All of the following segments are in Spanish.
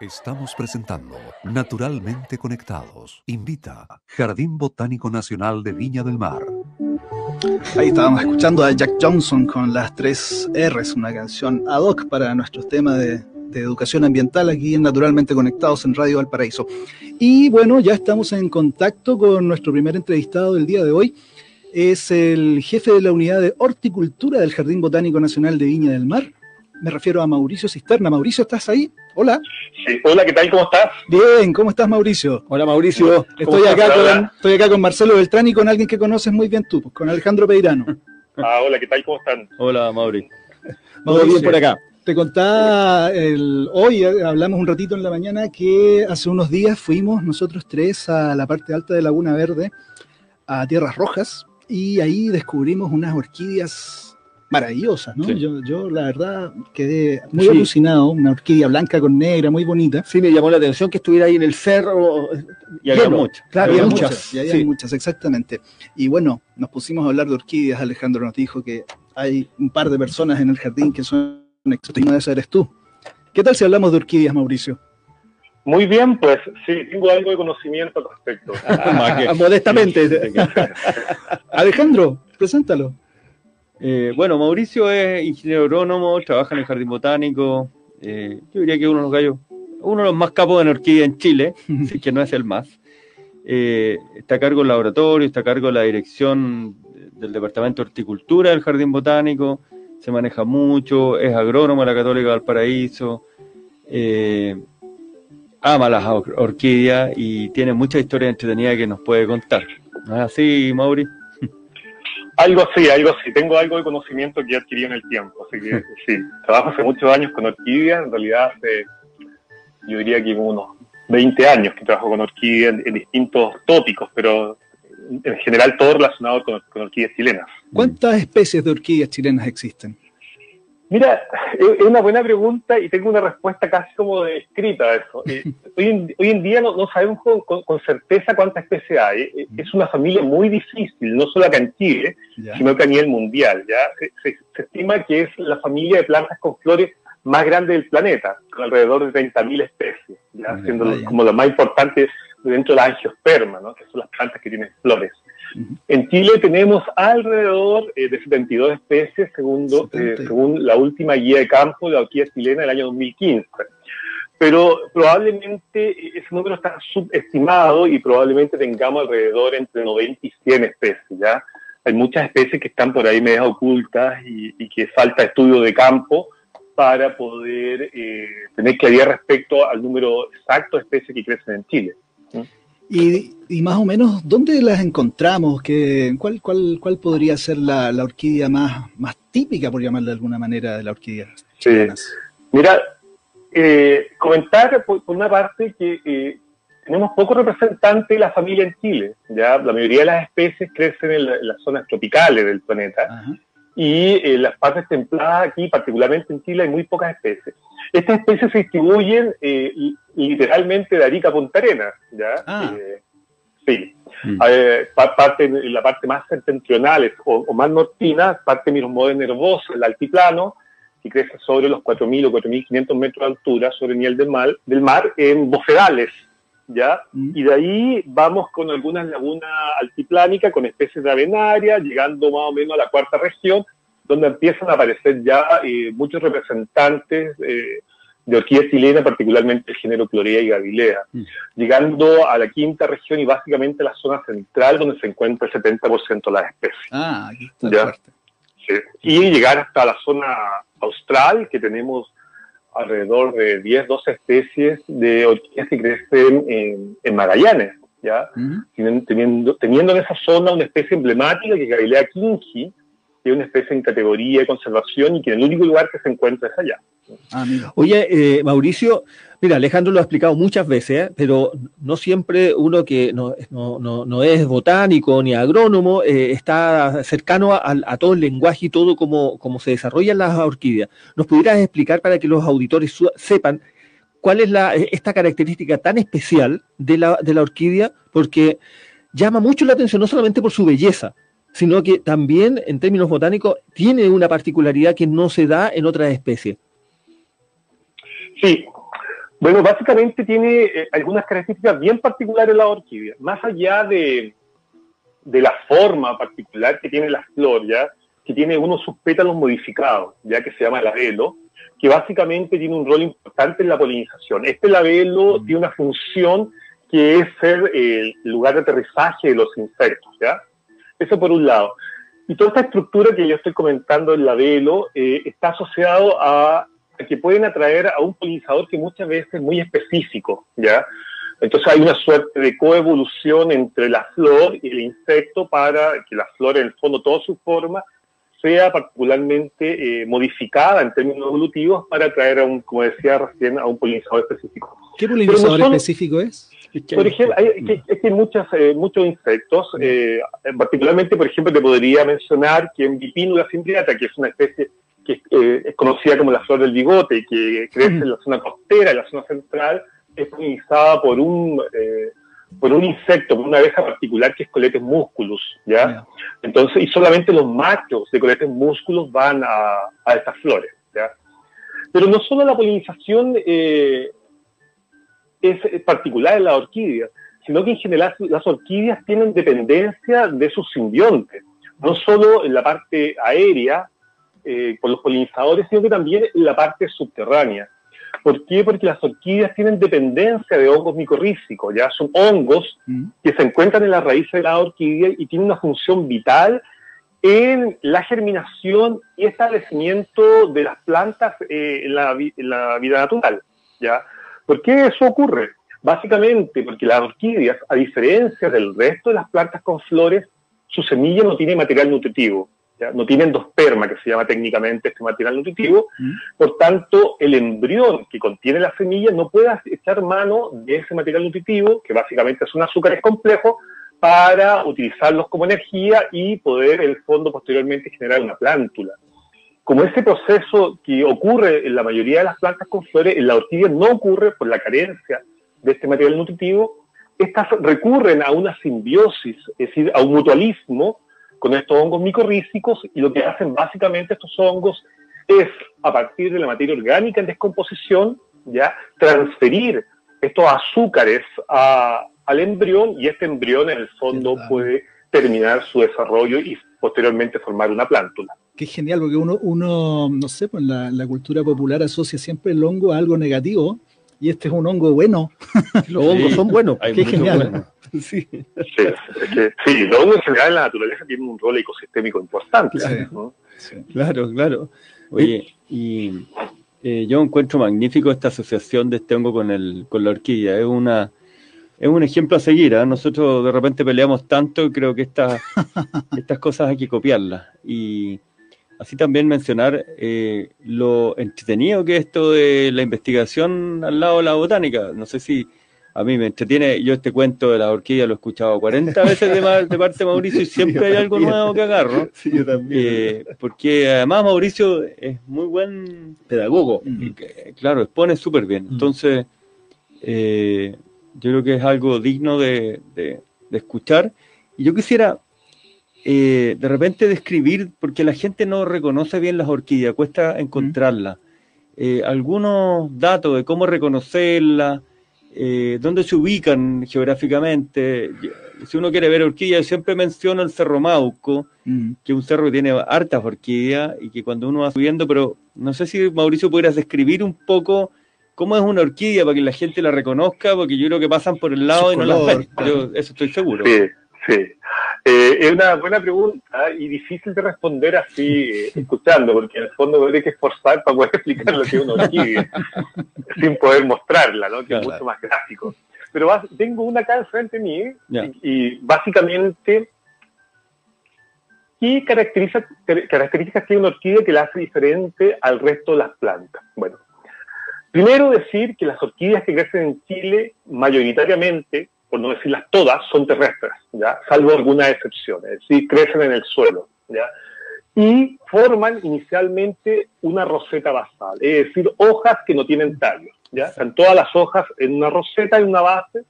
Estamos presentando Naturalmente Conectados. Invita Jardín Botánico Nacional de Viña del Mar. Ahí estábamos escuchando a Jack Johnson con las tres R's, una canción ad hoc para nuestros temas de, de educación ambiental aquí en Naturalmente Conectados en Radio Valparaíso. Y bueno, ya estamos en contacto con nuestro primer entrevistado del día de hoy. Es el jefe de la unidad de horticultura del Jardín Botánico Nacional de Viña del Mar. Me refiero a Mauricio Cisterna. Mauricio, ¿estás ahí? Hola. Sí, hola, ¿qué tal? ¿Cómo estás? Bien, ¿cómo estás, Mauricio? Hola, Mauricio. Estoy acá, con, estoy acá con Marcelo Beltrán y con alguien que conoces muy bien tú, con Alejandro Peirano. Ah, hola, ¿qué tal? ¿Cómo están? Hola, Mauri. Todo bien por acá. Te contaba, el, hoy hablamos un ratito en la mañana que hace unos días fuimos nosotros tres a la parte alta de Laguna Verde, a Tierras Rojas, y ahí descubrimos unas orquídeas maravillosas, ¿no? Yo, yo, la verdad quedé muy alucinado, una orquídea blanca con negra, muy bonita. Sí, me llamó la atención que estuviera ahí en el cerro y había muchas. Claro, había muchas, y había muchas, exactamente. Y bueno, nos pusimos a hablar de orquídeas, Alejandro nos dijo que hay un par de personas en el jardín que son exóticas, de esa eres tú. ¿Qué tal si hablamos de orquídeas, Mauricio? Muy bien, pues sí, tengo algo de conocimiento al respecto. Modestamente. Alejandro, preséntalo. Eh, bueno, Mauricio es ingeniero agrónomo, trabaja en el jardín botánico. Eh, yo diría que uno de los gallos, uno de los más capos de orquídea en Chile, si que no es el más. Eh, está a cargo del laboratorio, está a cargo de la dirección del departamento de horticultura del jardín botánico. Se maneja mucho, es agrónomo de la Católica del Paraíso. ama las orquídeas y tiene muchas historias entretenidas que nos puede contar. ¿No es así, Mauri? Algo así, algo así. Tengo algo de conocimiento que he adquirido en el tiempo. Así que sí, trabajo hace muchos años con orquídeas. En realidad hace, yo diría que unos 20 años que trabajo con orquídeas en, distintos tópicos, pero en general todo relacionado con, con orquídeas chilenas. ¿Cuántas especies de orquídeas chilenas existen? Mira, es una buena pregunta y tengo una respuesta casi como de escrita a eso. Eh, hoy, en, hoy, en, día no, no sabemos con, con, certeza cuántas especies hay. Eh, es una familia muy difícil, no solo acá en Chile, sino que a nivel mundial. ¿ya? Se, se, estima que es la familia de plantas con flores más grande del planeta, con alrededor de 30.000 especies, ¿ya? siendo como lo más importante dentro de la angiosperma, ¿no? que son las plantas que tienen flores. En Chile tenemos alrededor eh, de 72 especies, segundo, eh, según la última guía de campo de la orquídea chilena del año 2015. Pero probablemente ese número está subestimado y probablemente tengamos alrededor entre 90 y 100 especies. ¿ya? Hay muchas especies que están por ahí medias ocultas y, y que falta estudio de campo para poder eh, tener claridad respecto al número exacto de especies que crecen en Chile. Y, más o menos, ¿dónde las encontramos? ¿Qué, cuál, cuál, ¿Cuál podría ser la, la, orquídea más, más típica, por llamarla de alguna manera, de la orquídea? Sí. Mira, eh, comentar por, una parte que eh, tenemos pocos representantes de la familia en Chile. ¿ya? La mayoría de las especies crecen en, las zonas tropicales del planeta. Ajá. Y en las partes templadas aquí, particularmente en Chile, hay muy pocas especies. Estas especies se distribuyen eh, literalmente de Arica a Punta Arenas, ¿ya? Ah. Eh, sí. Mm. parte, la parte más septentrional o, o, más nortina, parte Miromode nervosa, el altiplano, que crece sobre los 4.000 o 4.500 metros de altura sobre el nivel del mar, del mar en bofedales, ¿ya? Mm. Y de ahí vamos con algunas lagunas altiplánicas, con especies de avenaria, llegando más o menos a la cuarta región, donde empiezan a aparecer ya eh, muchos representantes eh, de orquídeas chilenas, particularmente el género Clorea y Gavilea, mm. llegando a la quinta región y básicamente a la zona central, donde se encuentra el 70% de las especies. Ah, aquí está ¿Ya? Sí. Y llegar hasta la zona austral, que tenemos alrededor de 10, 12 especies de orquídeas que crecen en, en Magallanes, ¿ya? Teniendo, teniendo en esa zona una especie emblemática que es Gavilea kingi, que es una especie en categoría de conservación y que el único lugar que se encuentra es allá. Ah, Oye, eh, Mauricio, mira, Alejandro lo ha explicado muchas veces, ¿eh? pero no siempre uno que no, no, no, no es botánico ni agrónomo eh, está cercano a, todo el lenguaje y todo como, como se desarrollan las orquídeas. ¿Nos pudieras explicar para que los auditores sepan cuál es la, esta característica tan especial de la, de la orquídea? Porque llama mucho la atención, no solamente por su belleza, sino que también en términos botánicos tiene una particularidad que no se da en otras especies. Sí. Bueno, básicamente tiene eh, algunas características bien particulares la orquídea. Más allá de, de la forma particular que tiene la flor, ¿ya? que tiene unos sus pétalos modificados, ya que se llama labelo, que básicamente tiene un rol importante en la polinización. Este labelo mm. tiene una función que es ser el lugar de aterrizaje de los insectos, ¿ya? Eso por un lado. Y toda esta estructura que yo estoy comentando en labelo eh, está asociado a, que pueden atraer a un polinizador que muchas veces es muy específico, ¿ya? Entonces hay una suerte de coevolución entre la flor y el insecto para que la flor, en el fondo, toda su forma, sea particularmente eh, modificada en términos evolutivos para atraer a un, como decía recién, a un polinizador específico. ¿Qué polinizador específico es? Por ejemplo, hay, que, muchas, eh, muchos insectos, eh, particularmente, por ejemplo, te podría mencionar que en Bipinula cimbriata, que es una especie que es conocida como la flor del bigote que crece en la zona costera, en la zona central, es polinizada por un por un insecto, por una abeja particular que es Coletes musculus, ¿ya? Entonces, y solamente los machos de Coletes musculus van a, a estas flores, ¿ya? Pero no solo la polinización eh, es particular en la orquídea, sino que en general las orquídeas tienen dependencia de sus simbiontes, no solo en la parte aérea, eh, por los polinizadores, sino que también en la parte subterránea. ¿Por qué? Porque las orquídeas tienen dependencia de hongos micorrízicos, ya son hongos mm. que se encuentran en la raíz de la orquídea y tienen una función vital en la germinación y establecimiento de las plantas eh, en, la, vida natural. ¿ya? ¿Por qué eso ocurre? Básicamente porque las orquídeas, a diferencia del resto de las plantas con flores, su semilla no tiene material nutritivo no tienen dos permas, que se llama técnicamente este material nutritivo, mm. por tanto, el embrión que contiene la semilla no puede echar mano de ese material nutritivo, que básicamente son azúcares complejos, para utilizarlos como energía y poder, en el fondo, posteriormente generar una plántula. Como ese proceso que ocurre en la mayoría de las plantas con flores, en la orquídea no ocurre por la carencia de este material nutritivo, estas recurren a una simbiosis, es decir, a un mutualismo, con estos hongos micorrízicos y lo que hacen básicamente estos hongos es, a partir de la materia orgánica en descomposición, ya transferir estos azúcares al embrión y este embrión en el fondo puede terminar su desarrollo y posteriormente formar una plántula. Qué genial, porque uno, uno no sé, pues la, la cultura popular asocia siempre el hongo a algo negativo y este es un hongo bueno. Los hongos son buenos. Qué genial. Sí. Sí, los hongos en general en la naturaleza tienen un rol ecosistémico importante. Claro, claro. Oye, y eh, yo encuentro magnífico esta asociación de este hongo con, el, con la orquídea. Es una es un ejemplo a seguir. ¿eh? Nosotros de repente peleamos tanto y creo que estas estas cosas hay que copiarlas. Y así también mencionar eh, lo entretenido que es esto de la investigación al lado de la botánica. No sé si a mí me entretiene, yo este cuento de la orquídea lo he escuchado 40 veces de, de parte de Mauricio y siempre hay algo nuevo que agarro. Sí, yo también. Eh, porque además Mauricio es muy buen pedagogo, y claro, expone súper bien. Entonces, eh, yo creo que es algo digno de, de, escuchar. Y yo quisiera eh, de repente describir, porque la gente no reconoce bien las orquídeas, cuesta encontrarlas. algunos datos de cómo reconocerlas eh, dónde se ubican geográficamente. Si uno quiere ver orquídeas, siempre menciono el Cerro Mauco, mm. que es un cerro que tiene hartas orquídeas y que cuando uno va subiendo, pero no sé si Mauricio pudieras describir un poco cómo es una orquídea para que la gente la reconozca, porque yo creo que pasan por el lado y no la ven. Yo eso estoy seguro. Sí, sí. Eh, es una buena pregunta y difícil de responder así, eh, escuchando, porque en el fondo hay que esforzar para poder explicar lo que es una orquídea, sin poder mostrarla, ¿no? que es mucho más gráfico. Pero tengo una acá frente a mí y, básicamente, ¿qué caracteriza, características tiene una orquídea que la hace diferente al resto de las plantas? Bueno, primero decir que las orquídeas que crecen en Chile mayoritariamente por no decirlas todas, son terrestres, ¿ya? salvo algunas excepciones, es decir, crecen en el suelo. ¿ya? Y forman inicialmente una roseta basal, es decir, hojas que no tienen tallo. ¿ya? Están todas las hojas en una roseta, en una base,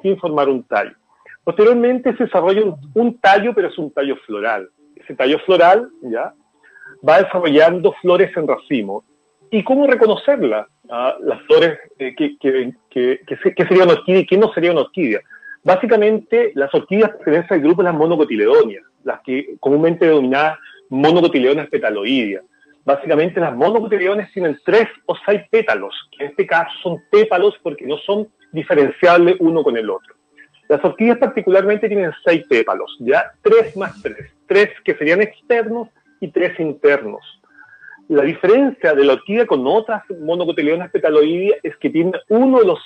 sin formar un tallo. Posteriormente se desarrolla un, tallo, pero es un tallo floral. Ese tallo floral ¿ya? va desarrollando flores en racimo. ¿Y cómo reconocerla? ah, las flores, eh, que, que, que, que, sería una orquídea y qué no sería una orquídea. Básicamente, las orquídeas pertenecen al grupo de las monocotiledonias, las que comúnmente denominadas monocotiledones petaloideas. Básicamente, las monocotiledones tienen tres o seis pétalos, que en este caso son pétalos porque no son diferenciables uno con el otro. Las orquídeas particularmente tienen seis pétalos, ya tres más tres, tres que serían externos y tres internos. La diferencia de la orquídea con otras monocotiledonas petaloideas es que tiene uno de los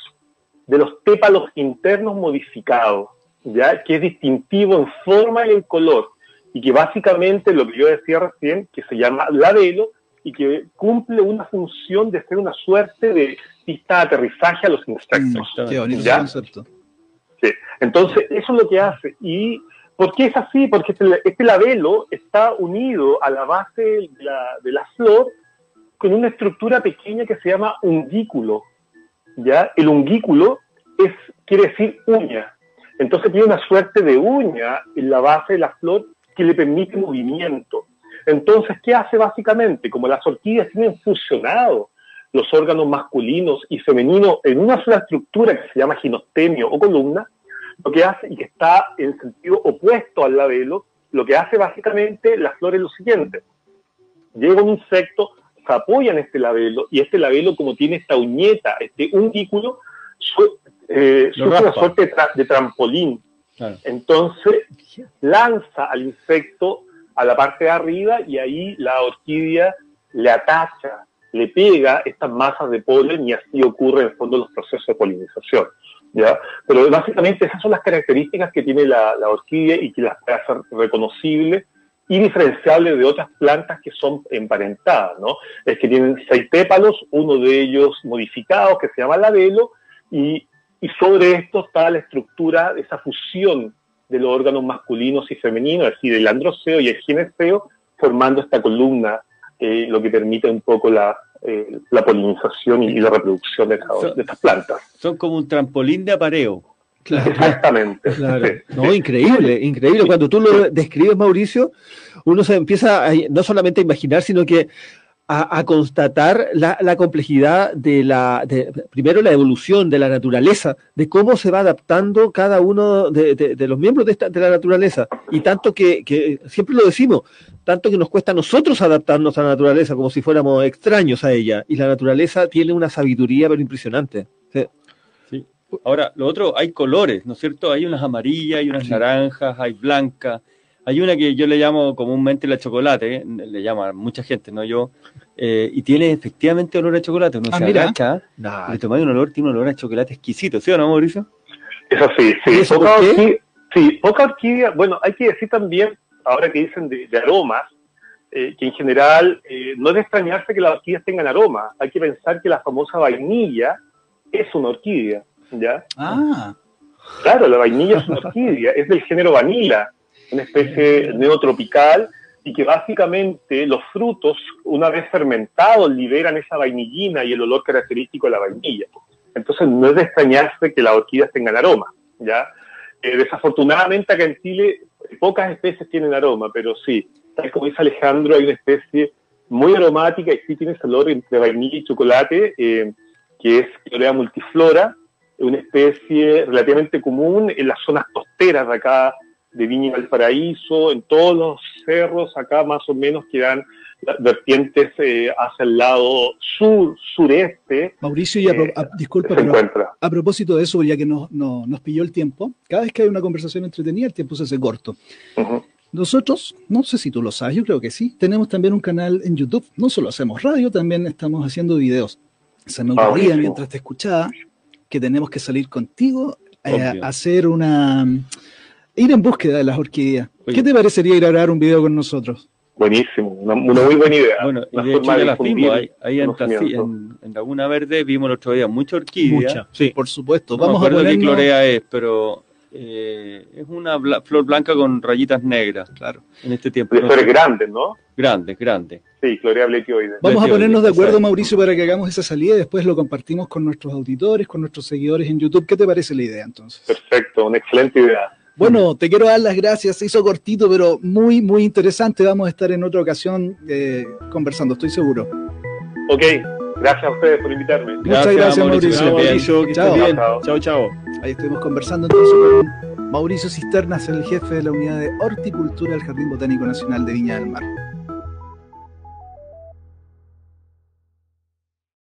de los pétalos internos modificados, ¿ya? que es distintivo en forma y en color, y que básicamente lo que yo decía recién, que se llama labelo, y que cumple una función de ser una suerte de pista de aterrizaje a los insectos. Mm, qué bonito concepto. Sí. Entonces, eso es lo que hace. ¿Y por qué es así? Porque este, este labelo está unido a la base de la, de la flor con una estructura pequeña que se llama ungículo, ¿ya? El ungículo es, quiere decir uña. Entonces tiene una suerte de uña en la base de la flor que le permite movimiento. Entonces, ¿qué hace básicamente? Como las orquídeas tienen fusionado los órganos masculinos y femeninos en una sola estructura que se llama ginostemio o columna, lo que hace, y que está en sentido opuesto al labelo, lo que hace básicamente la flor es lo siguiente. Llega un insecto, se apoya en este labelo y este labelo como tiene esta uñeta, este ungículo, eh, sufre una suerte de, trampolín. Entonces lanza al insecto a la parte de arriba y ahí la orquídea le atacha, le pega estas masas de polen y así ocurre en el fondo los procesos de polinización. ¿ya? Pero básicamente esas son las características que tiene la, la orquídea y que las hace reconocibles y diferenciable de otras plantas que son emparentadas, ¿no? Es que tienen seis pépalos, uno de ellos modificado, que se llama labelo, y, y sobre esto está la estructura, esa fusión de los órganos masculinos y femeninos, es decir, el androceo y el gineceo, formando esta columna, eh, lo que permite un poco la, eh, la polinización y, la reproducción de, de estas plantas. Son como un trampolín de apareo. Exactamente. No, increíble, increíble. Cuando tú lo describes, Mauricio, uno se empieza a, no solamente a imaginar, sino que a, constatar la, complejidad de la, primero la evolución de la naturaleza, de cómo se va adaptando cada uno de, los miembros de, esta, de la naturaleza. Y tanto que, que, siempre lo decimos, tanto que nos cuesta a nosotros adaptarnos a la naturaleza como si fuéramos extraños a ella. Y la naturaleza tiene una sabiduría pero impresionante. Ahora, lo otro, hay colores, ¿no es cierto? Hay unas amarillas, hay unas naranjas, hay blancas. Hay una que yo le llamo comúnmente la chocolate, le llama mucha gente, no yo, eh, y tiene efectivamente olor a chocolate. Uno ah, se agacha, le tomáis un olor, tiene un olor a chocolate exquisito, ¿sí o no, Mauricio? Eso sí, sí. poca, orquídea, sí poca orquídea, bueno, hay que decir también, ahora que dicen de, aromas, eh, que en general eh, no es de extrañarse que las orquídeas tengan aroma. Hay que pensar que la famosa vainilla es una orquídea. ¿Ya? Ah. Claro, la vainilla es una orquídea, es del género vanilla, una especie neotropical y que básicamente los frutos, una vez fermentados, liberan esa vainillina y el olor característico de la vainilla. Entonces no es de extrañarse que las orquídeas tengan aroma, ¿ya? Eh, desafortunadamente acá en Chile pocas especies tienen aroma, pero sí, tal como dice Alejandro, hay una especie muy aromática y sí tiene ese olor entre vainilla y chocolate, eh, que es Clorea multiflora, una especie relativamente común en las zonas costeras de acá, de Viña y Valparaíso, en todos los cerros acá más o menos quedan vertientes eh, hacia el lado sur, sureste. Mauricio, y a, eh, disculpa, pero a, propósito de eso, ya que nos, nos pilló el tiempo, cada vez que hay una conversación entretenida, el tiempo se hace corto. Nosotros, no sé si tú lo sabes, yo creo que sí, tenemos también un canal en YouTube. No solo hacemos radio, también estamos haciendo videos. Se me ah, ocurría mientras te escuchaba que tenemos que salir contigo eh, a hacer una... ir en búsqueda de las orquídeas. ¿Qué te parecería ir a grabar un video con nosotros? Buenísimo, una, muy buena idea. Bueno, y de hecho ya las vimos, ahí, en, en, Laguna Verde vimos el otro día mucha orquídea. Mucha, sí. Por supuesto. Vamos a ponernos... qué clorea es, pero eh, es una flor blanca con rayitas negras, claro, en este tiempo. De flores grandes, ¿no? Grandes, grandes. Sí, Clorea bletioide. Vamos a ponernos de acuerdo, Mauricio, para que hagamos esa salida y después lo compartimos con nuestros auditores, con nuestros seguidores en YouTube. ¿Qué te parece la idea entonces? Perfecto, una excelente idea. Bueno, te quiero dar las gracias. Se hizo cortito, pero muy, muy interesante. Vamos a estar en otra ocasión eh, conversando, estoy seguro. Ok, Gracias a ustedes por invitarme. Muchas gracias, Mauricio. Mauricio. que Chao. bien. Chao, chao. Ahí estuvimos conversando entonces con Mauricio Cisternas, el jefe de la unidad de horticultura del Jardín Botánico Nacional de Viña del Mar.